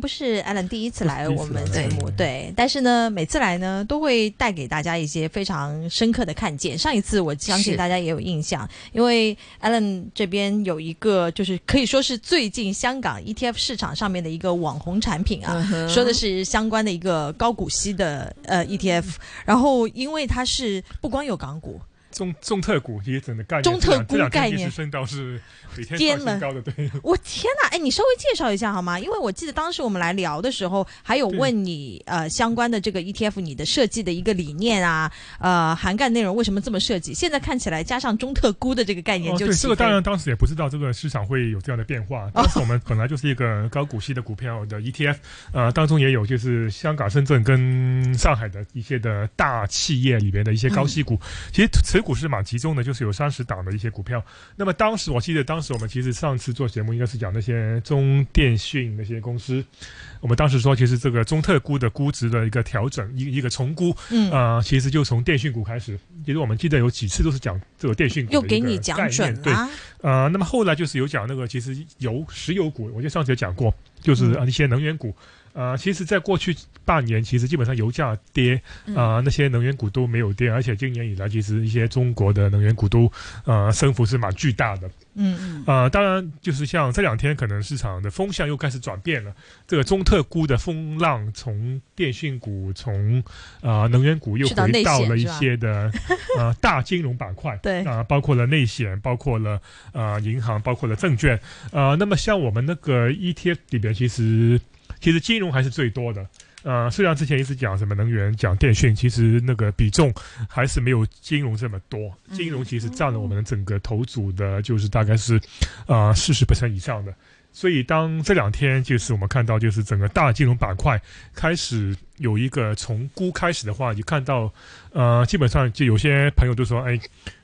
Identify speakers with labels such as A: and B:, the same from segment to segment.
A: 不是 Alan 第一次来我们节目，对，但是呢，每次来呢，都会带给大家一些非常深刻的看见。上一次我相信大家也有印象，因为 Alan 这边有一个，就是可以说是最近香港 ETF 市场上面的一个网红产品啊，说的是相关的一个高股息的呃 ETF，然后因为它是不光有港股。
B: 中中特股也整个概念，
A: 中特估概念
B: 升到是每天创新高的，对。
A: 我天哪，哎，你稍微介绍一下好吗？因为我记得当时我们来聊的时候，还有问你呃相关的这个 ETF 你的设计的一个理念啊，呃涵盖内容为什么这么设计？现在看起来加上中特估的这个概念，就
B: 对这个当然当时也不知道这个市场会有这样的变化。当时我们本来就是一个高股息的股票的 ETF，呃当中也有就是香港、深圳跟上海的一些的大企业里边的一些高息股，其实持。股市蛮集中的，就是有三十档的一些股票。那么当时我记得，当时我们其实上次做节目应该是讲那些中电讯那些公司。我们当时说，其实这个中特估的估值的一个调整，一一个重估，嗯啊，其实就从电讯股开始。其实我们记得有几次都是讲这个电讯股
A: 又给你讲准
B: 对，呃，那么后来就是有讲那个，其实油石油股，我记得上次也讲过，就是啊一些能源股。呃，其实，在过去半年，其实基本上油价跌，啊，那些能源股都没有跌，而且今年以来，其实一些中国的能源股都，呃，升幅是蛮巨大的。嗯嗯。啊，当然，就是像这两天，可能市场的风向又开始转变了。这个中特估的风浪从电讯股，从啊能源股又回到了一些的呃 大金融板块。
A: 对。
B: 啊，包括了内险，包括了啊银行，包括了证券。啊，那么像我们那个 ETF 里边，其实。其实金融还是最多的，呃，虽然之前一直讲什么能源、讲电讯，其实那个比重还是没有金融这么多。金融其实占了我们整个投组的，就是大概是，呃，四十以上的。所以当这两天就是我们看到，就是整个大金融板块开始有一个从估开始的话，就看到，呃，基本上就有些朋友都说，哎，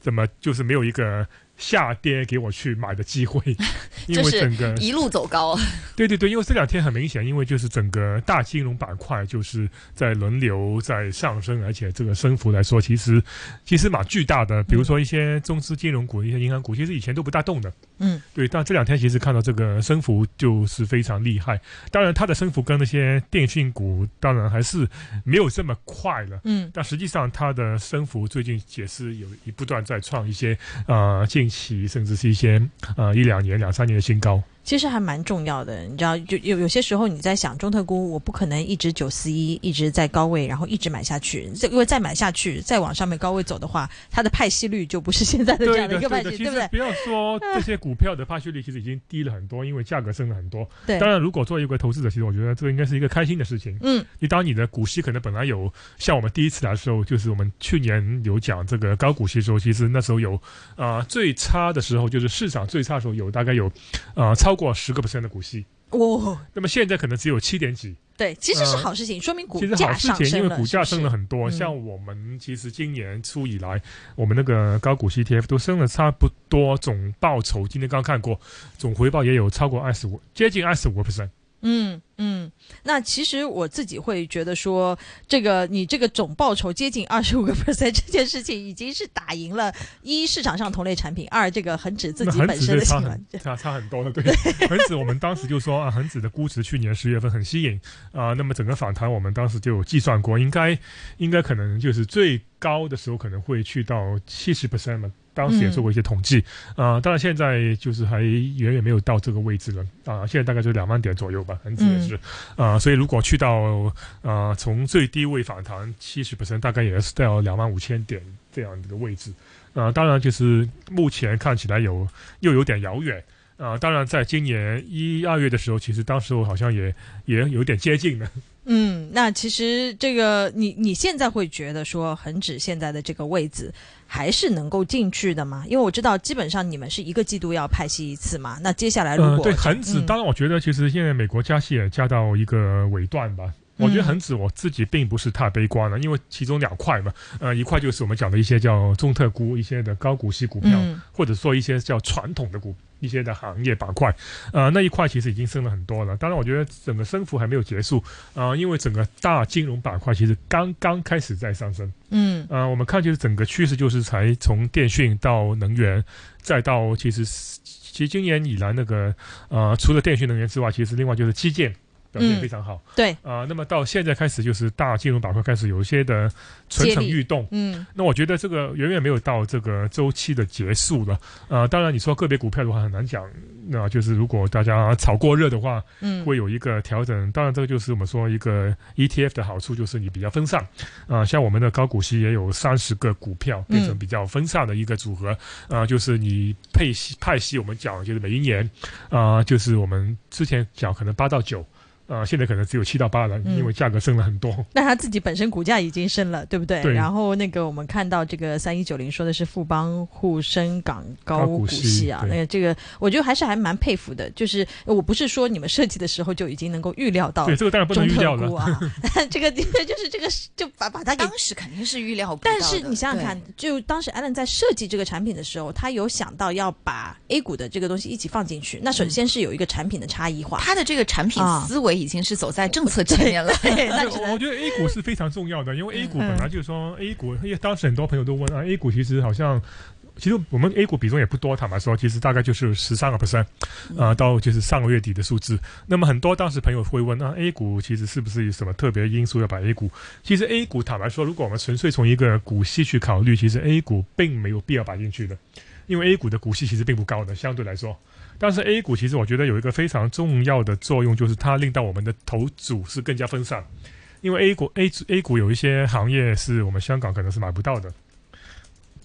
B: 怎么就是没有一个。下跌给我去买的机会，因为整个
C: 一路走高。
B: 对对对，因为这两天很明显，因为就是整个大金融板块就是在轮流在上升，而且这个升幅来说，其实其实蛮巨大的。比如说一些中资金融股、一些银行股，其实以前都不大动的。嗯，对。但这两天其实看到这个升幅就是非常厉害。当然，它的升幅跟那些电信股当然还是没有这么快了。嗯，但实际上它的升幅最近也是有一不断在创一些呃进。期甚至是一些呃一两年、两三年的新高。
A: 其实还蛮重要的，你知道，就有有些时候你在想中特估，我不可能一直九四一一直在高位，然后一直买下去。这因为再买下去，再往上面高位走的话，它的派息率就不是现在的这样的一个派息，对不对？
B: 不要说这些股票的派息率其实已经低了很多，因为价格升了很多。
A: 对，
B: 当然，如果作为一个投资者，其实我觉得这个应该是一个开心的事情。嗯，你当你的股息可能本来有，像我们第一次来的时候，就是我们去年有讲这个高股息的时候，其实那时候有啊最差的时候，就是市场最差的时候有大概有啊超过十个 percent 的股。股息哦，那么现在可能只有七点几。
A: 对，其实是好事情，说明股
B: 价
A: 上升
B: 了。因为股价升了很多，像我们其实今年初以来，我们那个高股息 ETF 都升了差不多，总报酬今天刚看过，总回报也有超过二十五，接近二十五个 percent。
A: 嗯嗯，那其实我自己会觉得说，这个你这个总报酬接近二十五个 percent 这件事情，已经是打赢了一市场上同类产品，二这个恒指自己本身的
B: 差 差差很多的。对，恒指我们当时就说啊，恒指的估值去年十月份很吸引啊，那么整个反弹我们当时就有计算过，应该应该可能就是最高的时候可能会去到七十 percent 嘛。当时也做过一些统计，啊，当然现在就是还远远没有到这个位置了，啊，现在大概就两万点左右吧，恒指也是，啊，所以如果去到，啊，从最低位反弹七十 percent，大概也是到两万五千点这样的位置，啊，当然就是目前看起来有又有点遥远。啊，当然，在今年一二月的时候，其实当时我好像也也有点接近了。
A: 嗯，那其实这个你你现在会觉得说恒指现在的这个位置还是能够进去的吗？因为我知道基本上你们是一个季度要派息一次嘛。那接下来如果
B: 对恒指，当然我觉得其实现在美国加息也加到一个尾段吧。我觉得恒指我自己并不是太悲观了，因为其中两块嘛，呃，一块就是我们讲的一些叫中特估，一些的高股息股票，或者说一些叫传统的股，一些的行业板块，呃，那一块其实已经升了很多了。当然，我觉得整个升幅还没有结束啊，因为整个大金融板块其实刚刚开始在上升。嗯，呃，我们看就是整个趋势就是才从电讯到能源，再到其实其实今年以来那个呃，除了电讯能源之外，其实另外就是基建。表现非常好。
A: 对
B: 啊，那么到现在开始，就是大金融板块开始有一些的蠢蠢欲动。
A: 嗯，
B: 那我觉得这个远远没有到这个周期的结束了。啊，当然你说个别股票的话很难讲。那就是如果大家炒过热的话，嗯，会有一个调整。当然，这个就是我们说一个 ETF 的好处，就是你比较分散。啊，像我们的高股息也有三十个股票变成比较分散的一个组合。啊，就是你配息派息，我们讲就是每一年，啊，就是我们之前讲可能八到九。啊，现在可能只有七到八了，因为价格升了很多。
A: 那它自己本身股价已经升了，对不对？对。然后那个我们看到这个三一九零说的是富邦沪深港高股息啊，那个这个我觉得还是还蛮佩服的。就是我不是说你们设计的时候就已经能够预料到，
B: 对这个当然不能预料了
A: 啊。这个就是这个就把把它
C: 当时肯定是预料不
A: 到但是你想想看，就当时 Allen 在设计这个产品的时候，他有想到要把 A 股的这个东西一起放进去。那首先是有一个产品的差异化，
C: 他的这个产品思维已经是走在。政策 前面了，
B: 我觉得 A 股是非常重要的，因为 A 股本来就是说 A 股，因为当时很多朋友都问啊，A 股其实好像，其实我们 A 股比重也不多，坦白说，其实大概就是十三个 percent，啊，到就是上个月底的数字。那么很多当时朋友会问啊，A 股其实是不是有什么特别因素要把 A 股？其实 A 股坦白说，如果我们纯粹从一个股息去考虑，其实 A 股并没有必要摆进去的，因为 A 股的股息其实并不高的，相对来说。但是 A 股其实我觉得有一个非常重要的作用，就是它令到我们的投组是更加分散，因为 A 股 A A 股有一些行业是我们香港可能是买不到的，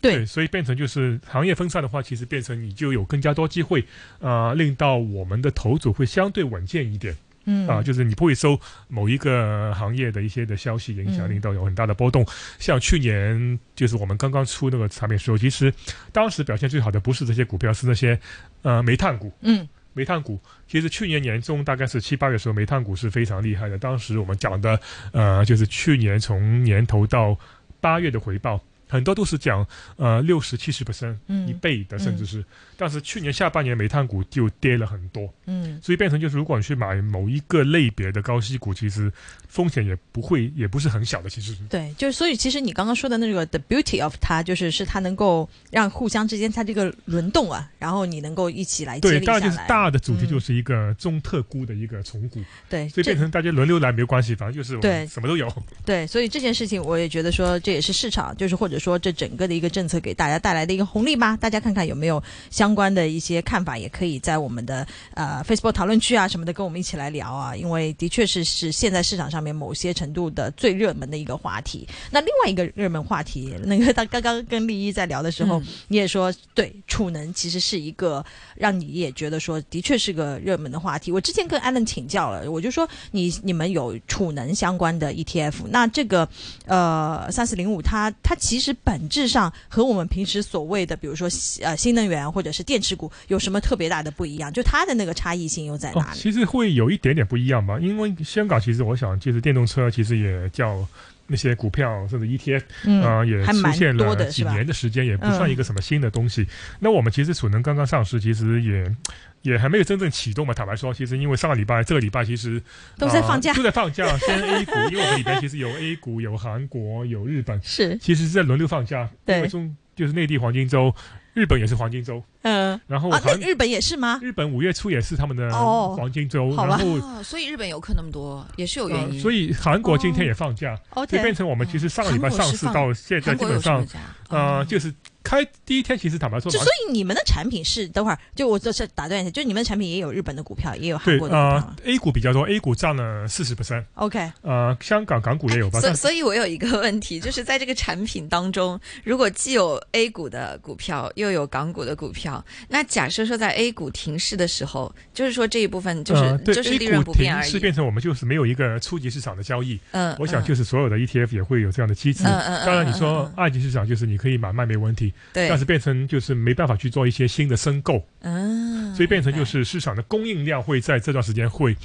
A: 对，
B: 所以变成就是行业分散的话，其实变成你就有更加多机会，呃，令到我们的投组会相对稳健一点。嗯啊，就是你不会受某一个行业的一些的消息影响，令到有很大的波动。像去年，就是我们刚刚出那个产品时候，其实当时表现最好的不是这些股票，是那些呃煤炭股。嗯，煤炭股其实去年年中大概是七八月时候，煤炭股是非常厉害的。当时我们讲的呃，就是去年从年头到八月的回报。很多都是讲呃六十七十 percent 一倍的，甚至是，但是去年下半年煤炭股就跌了很多，嗯，所以变成就是如果你去买某一个类别的高息股，其实风险也不会也不是很小的，其实。是。
A: 对，就是所以其实你刚刚说的那个 the beauty of 它，就是是它能够让互相之间它这个轮动啊，然后你能够一起来
B: 对，当然就是大的主题就是一个中特估的一个重股，
A: 对，
B: 所以变成大家轮流来没有关系，反正就是对。什么都有。
A: 对，所以这件事情我也觉得说这也是市场，就是或者。说这整个的一个政策给大家带来的一个红利吧？大家看看有没有相关的一些看法，也可以在我们的呃 Facebook 讨论区啊什么的跟我们一起来聊啊。因为的确是是现在市场上面某些程度的最热门的一个话题。那另外一个热门话题，那个他刚刚跟丽一在聊的时候，你也说对储能其实是一个让你也觉得说的确是个热门的话题。我之前跟 Allen 请教了，我就说你你们有储能相关的 ETF，那这个呃三四零五它它其实。本质上和我们平时所谓的，比如说呃新能源或者是电池股有什么特别大的不一样？就它的那个差异性又在哪里？
B: 其实会有一点点不一样吧，因为香港其实我想，就是电动车其实也叫那些股票甚至 ETF 啊，也出现了几年的时间，也不算一个什么新的东西。那我们其实储能刚刚上市，其实也。也还没有真正启动嘛。坦白说，其实因为上个礼拜、这个礼拜其实
A: 都在放假，
B: 都在放假。先 A 股，因为我们里边其实有 A 股、有韩国、有日本，
A: 是
B: 其实是在轮流放假。因为中就是内地黄金周，日本也是黄金周。嗯，然后啊，
A: 那日本也是吗？
B: 日本五月初也是他们的黄金周，
A: 然
C: 后所以日本游客那么多也是有原因。
B: 所以韩国今天也放假，就变成我们其实上个礼拜上市到现在基本上，呃，就是。开第一天，其实坦白说，
A: 就所以你们的产品是等会儿就我这是打断一下，就你们的产品也有日本的股票，也有韩国的股票。
B: A 股比较多，A 股占了四十 percent。
A: OK，
B: 呃，香港港股也有吧。
C: 所所以，我有一个问题，就是在这个产品当中，如果既有 A 股的股票，又有港股的股票，那假设说在 A 股停市的时候，就是说这一部分就是就是利润不变而已。
B: 是变成我们就是没有一个初级市场的交易。嗯，我想就是所有的 ETF 也会有这样的机制。嗯嗯。当然，你说二级市场就是你可以买卖没问题。
C: 对。
B: 但是变成。就是没办法去做一些新的申购，嗯，所以变成就是市场的供应量会在这段时间会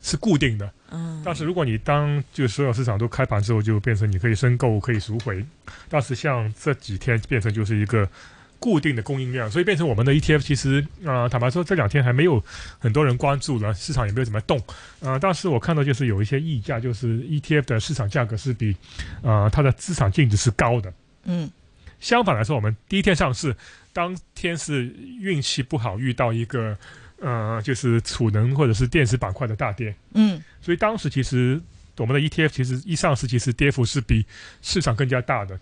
B: 是固定的，嗯，但是如果你当就所有市场都开盘之后，就变成你可以申购可以赎回，但是像这几天变成就是一个固定的供应量，所以变成我们的 ETF 其实啊，坦白说这两天还没有很多人关注了，市场也没有怎么动，啊，但是我看到就是有一些溢价，就是 ETF 的市场价格是比啊它的资产净值是高的，嗯。相反来说，我们第一天上市，当天是运气不好，遇到一个呃，就是储能或者是电池板块的大跌。
A: 嗯，
B: 所以当时其实我们的 ETF 其实一上市，其实跌幅是比市场更加大的。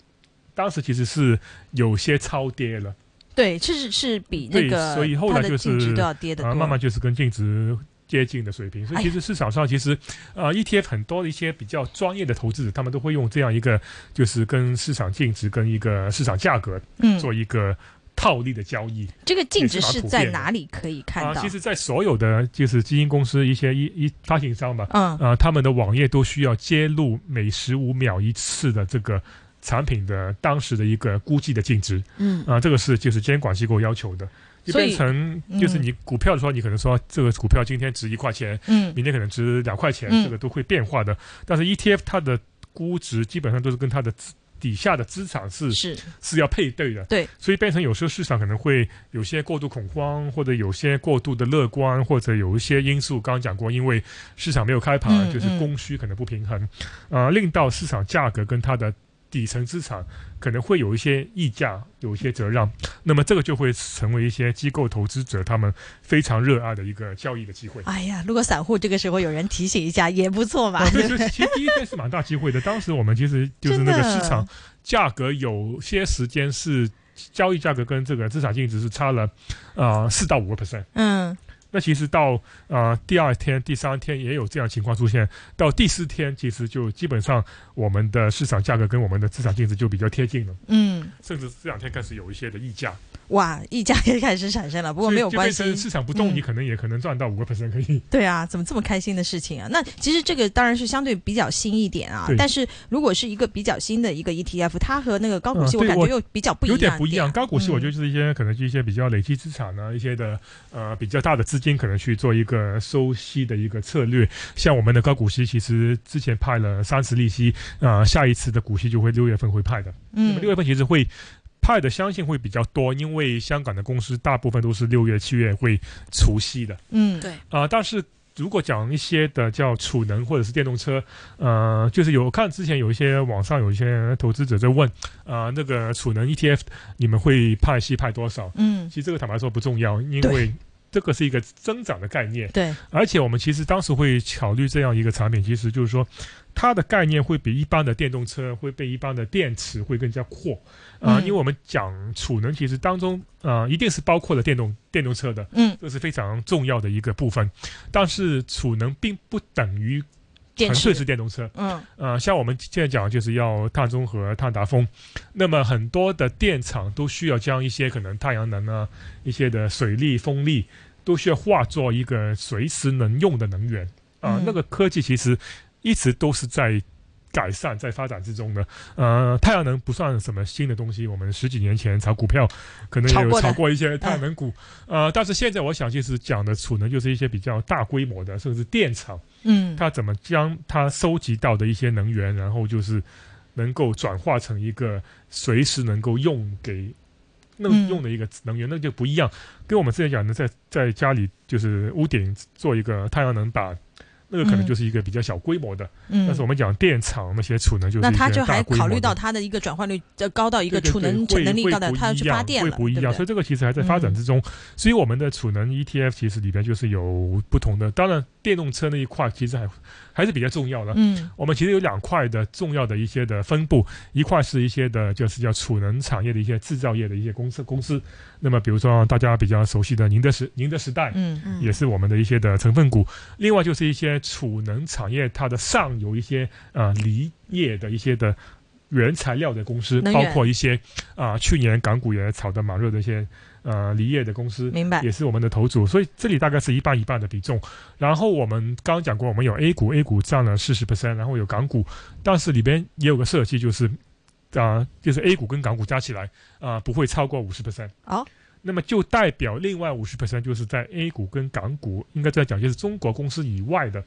B: 当时其实是有些超跌了。
A: 对，是是比那个
B: 所以后来就是
A: 都要跌的
B: 啊，慢慢就是跟净值接近的水平。所以其实市场上其实呃，ETF 很多的一些比较专业的投资者，他们都会用这样一个就是跟市场净值跟一个市场价格嗯做一个套利的交易。
A: 这个净值是在哪里可以看到？
B: 其实，在所有的就是基金公司一些一一发行商吧，
A: 嗯
B: 啊，他们的网页都需要揭露每十五秒一次的这个。产品的当时的一个估计的净值，
A: 嗯
B: 啊，这个是就是监管机构要求的，就变成就是你股票的时候，你可能说这个股票今天值一块钱，
A: 嗯，
B: 明天可能值两块钱，这个都会变化的。但是 ETF 它的估值基本上都是跟它的底下的资产是
A: 是
B: 是要配对的，
A: 对，
B: 所以变成有时候市场可能会有些过度恐慌，或者有些过度的乐观，或者有一些因素，刚刚讲过，因为市场没有开盘，就是供需可能不平衡，呃，令到市场价格跟它的。底层资产可能会有一些溢价，有一些折让，那么这个就会成为一些机构投资者他们非常热爱的一个交易的机会。
A: 哎呀，如果散户这个时候有人提醒一下也不错嘛。
B: 对，其实第一天是蛮大机会的。当时我们其实就是那个市场价格有些时间是交易价格跟这个资产净值是差了啊四到五个 percent。
A: 嗯。
B: 那其实到呃第二天、第三天也有这样情况出现，到第四天其实就基本上我们的市场价格跟我们的资产净值就比较贴近了，
A: 嗯，
B: 甚至这两天开始有一些的溢价。
A: 哇，溢价也开始产生了，不过没有关系，
B: 市场不动，你可能也可能赚到五个 percent 可以。
A: 对啊，怎么这么开心的事情啊？那其实这个当然是相对比较新一点啊，但是如果是一个比较新的一个 ETF，它和那个高股息我感觉又比较不一样。
B: 有点不一样，高股息我觉得就是一些可能是一些比较累积资产呢，一些的呃比较大的资金可能去做一个收息的一个策略。像我们的高股息，其实之前派了三次利息，啊，下一次的股息就会六月份会派的。嗯，六月份其实会。派的相信会比较多，因为香港的公司大部分都是六月、七月会除夕的。
A: 嗯，
C: 对。
B: 啊，但是如果讲一些的叫储能或者是电动车，呃，就是有看之前有一些网上有一些投资者在问，啊，那个储能 ETF 你们会派息派多少？
A: 嗯，
B: 其实这个坦白说不重要，因为这个是一个增长的概念。
A: 对。
B: 而且我们其实当时会考虑这样一个产品，其实就是说。它的概念会比一般的电动车会被一般的电池会更加阔啊，因为我们讲储能，其实当中啊一定是包括了电动电动车的，
A: 嗯，
B: 这是非常重要的一个部分。但是储能并不等于纯粹是电动车，
A: 嗯，
B: 呃，像我们现在讲就是要碳中和、碳达峰，那么很多的电厂都需要将一些可能太阳能啊、一些的水力、风力都需要化作一个随时能用的能源啊，那个科技其实。一直都是在改善、在发展之中的。呃，太阳能不算什么新的东西，我们十几年前炒股票可能也有炒过一些太阳能股。呃，但是现在我想，就是讲的储能，就是一些比较大规模的，甚至电厂，
A: 嗯，
B: 它怎么将它收集到的一些能源，然后就是能够转化成一个随时能够用给能用的一个能源，那就不一样。跟我们之前讲的，在在家里就是屋顶做一个太阳能板。那个可能就是一个比较小规模的，
A: 嗯，
B: 但是我们讲电厂那些储能就是
A: 那它就还考虑到它的一个转换率要高到一个储能能力高的，它要去发电
B: 会不一样，所以这个其实还在发展之中。所以我们的储能 ETF 其实里边就是有不同的，当然电动车那一块其实还还是比较重要的。
A: 嗯，
B: 我们其实有两块的重要的一些的分布，一块是一些的就是叫储能产业的一些制造业的一些公司公司。那么比如说大家比较熟悉的宁德时宁德时代，
A: 嗯嗯，
B: 也是我们的一些的成分股。另外就是一些。储能产业它的上游一些呃锂业的一些的原材料的公司，包括一些啊去年港股也炒得蛮热的一些呃离业的公司，
A: 明白，
B: 也是我们的头组，所以这里大概是一半一半的比重。然后我们刚刚讲过，我们有 A 股，A 股占了四十 percent，然后有港股，但是里边也有个设计，就是啊就是 A 股跟港股加起来啊不会超过五十 percent。
A: 哦。
B: 那么就代表另外五十 percent 就是在 A 股跟港股，应该在讲就是中国公司以外的。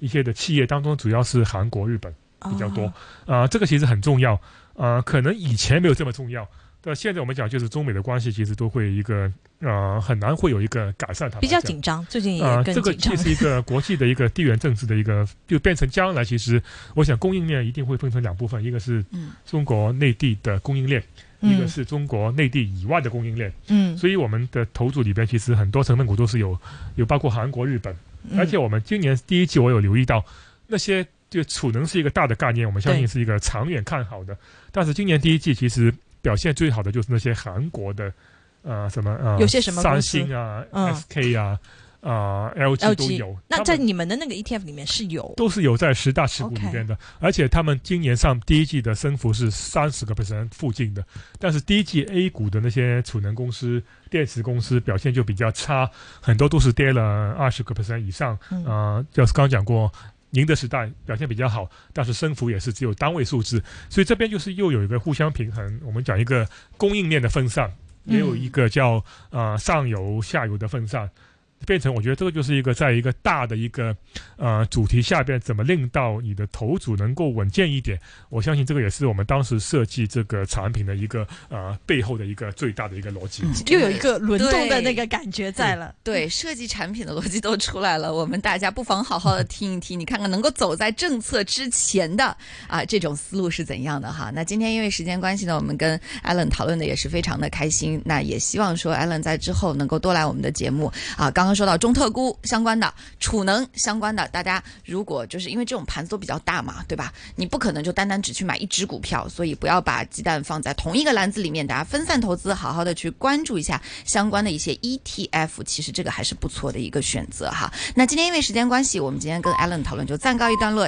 B: 一些的企业当中，主要是韩国、日本比较多啊，这个其实很重要啊，可能以前没有这么重要，但现在我们讲就是中美的关系其实都会一个呃很难会有一个改善，它
A: 比较紧张，最近也
B: 啊，这个既是一个国际的一个地缘政治的一个，就变成将来其实我想供应链一定会分成两部分，一个是中国内地的供应链，一个是中国内地以外的供应链。嗯，所以我们的投组里边其实很多成分股都是有有包括韩国、日本，而且我们今年第一季我有留意到那些就储能是一个大的概念，我们相信是一个长远看好的。但是今年第一季其实表现最好的就是那些韩国的呃什么呃
A: 有些什么
B: 三星啊、SK 啊。啊，LG 都有。
A: 那在你们的那个 ETF 里面是有，
B: 都是有在十大持股里边的。而且他们今年上第一季的升幅是三十个 percent 附近的。但是第一季 A 股的那些储能公司、电池公司表现就比较差，很多都是跌了二十个 percent 以上。啊，就是刚讲过，宁德时代表现比较好，但是升幅也是只有单位数字。所以这边就是又有一个互相平衡。我们讲一个供应链的分散，也有一个叫啊上游下游的分散。变成我觉得这个就是一个在一个大的一个呃主题下边，怎么令到你的头组能够稳健一点？我相信这个也是我们当时设计这个产品的一个呃背后的一个最大的一个逻辑。
A: 又有一个轮动的那个感觉在了。
C: 对，设计产品的逻辑都出来了。我们大家不妨好好的听一听，你看看能够走在政策之前的啊这种思路是怎样的哈？那今天因为时间关系呢，我们跟 Allen 讨论的也是非常的开心。那也希望说 Allen 在之后能够多来我们的节目啊。刚刚说到中特估相关的、储能相关的，大家如果就是因为这种盘子都比较大嘛，对吧？你不可能就单单只去买一只股票，所以不要把鸡蛋放在同一个篮子里面，大家分散投资，好好的去关注一下相关的一些 ETF，其实这个还是不错的一个选择哈。那今天因为时间关系，我们今天跟 Allen 讨论就暂告一段落。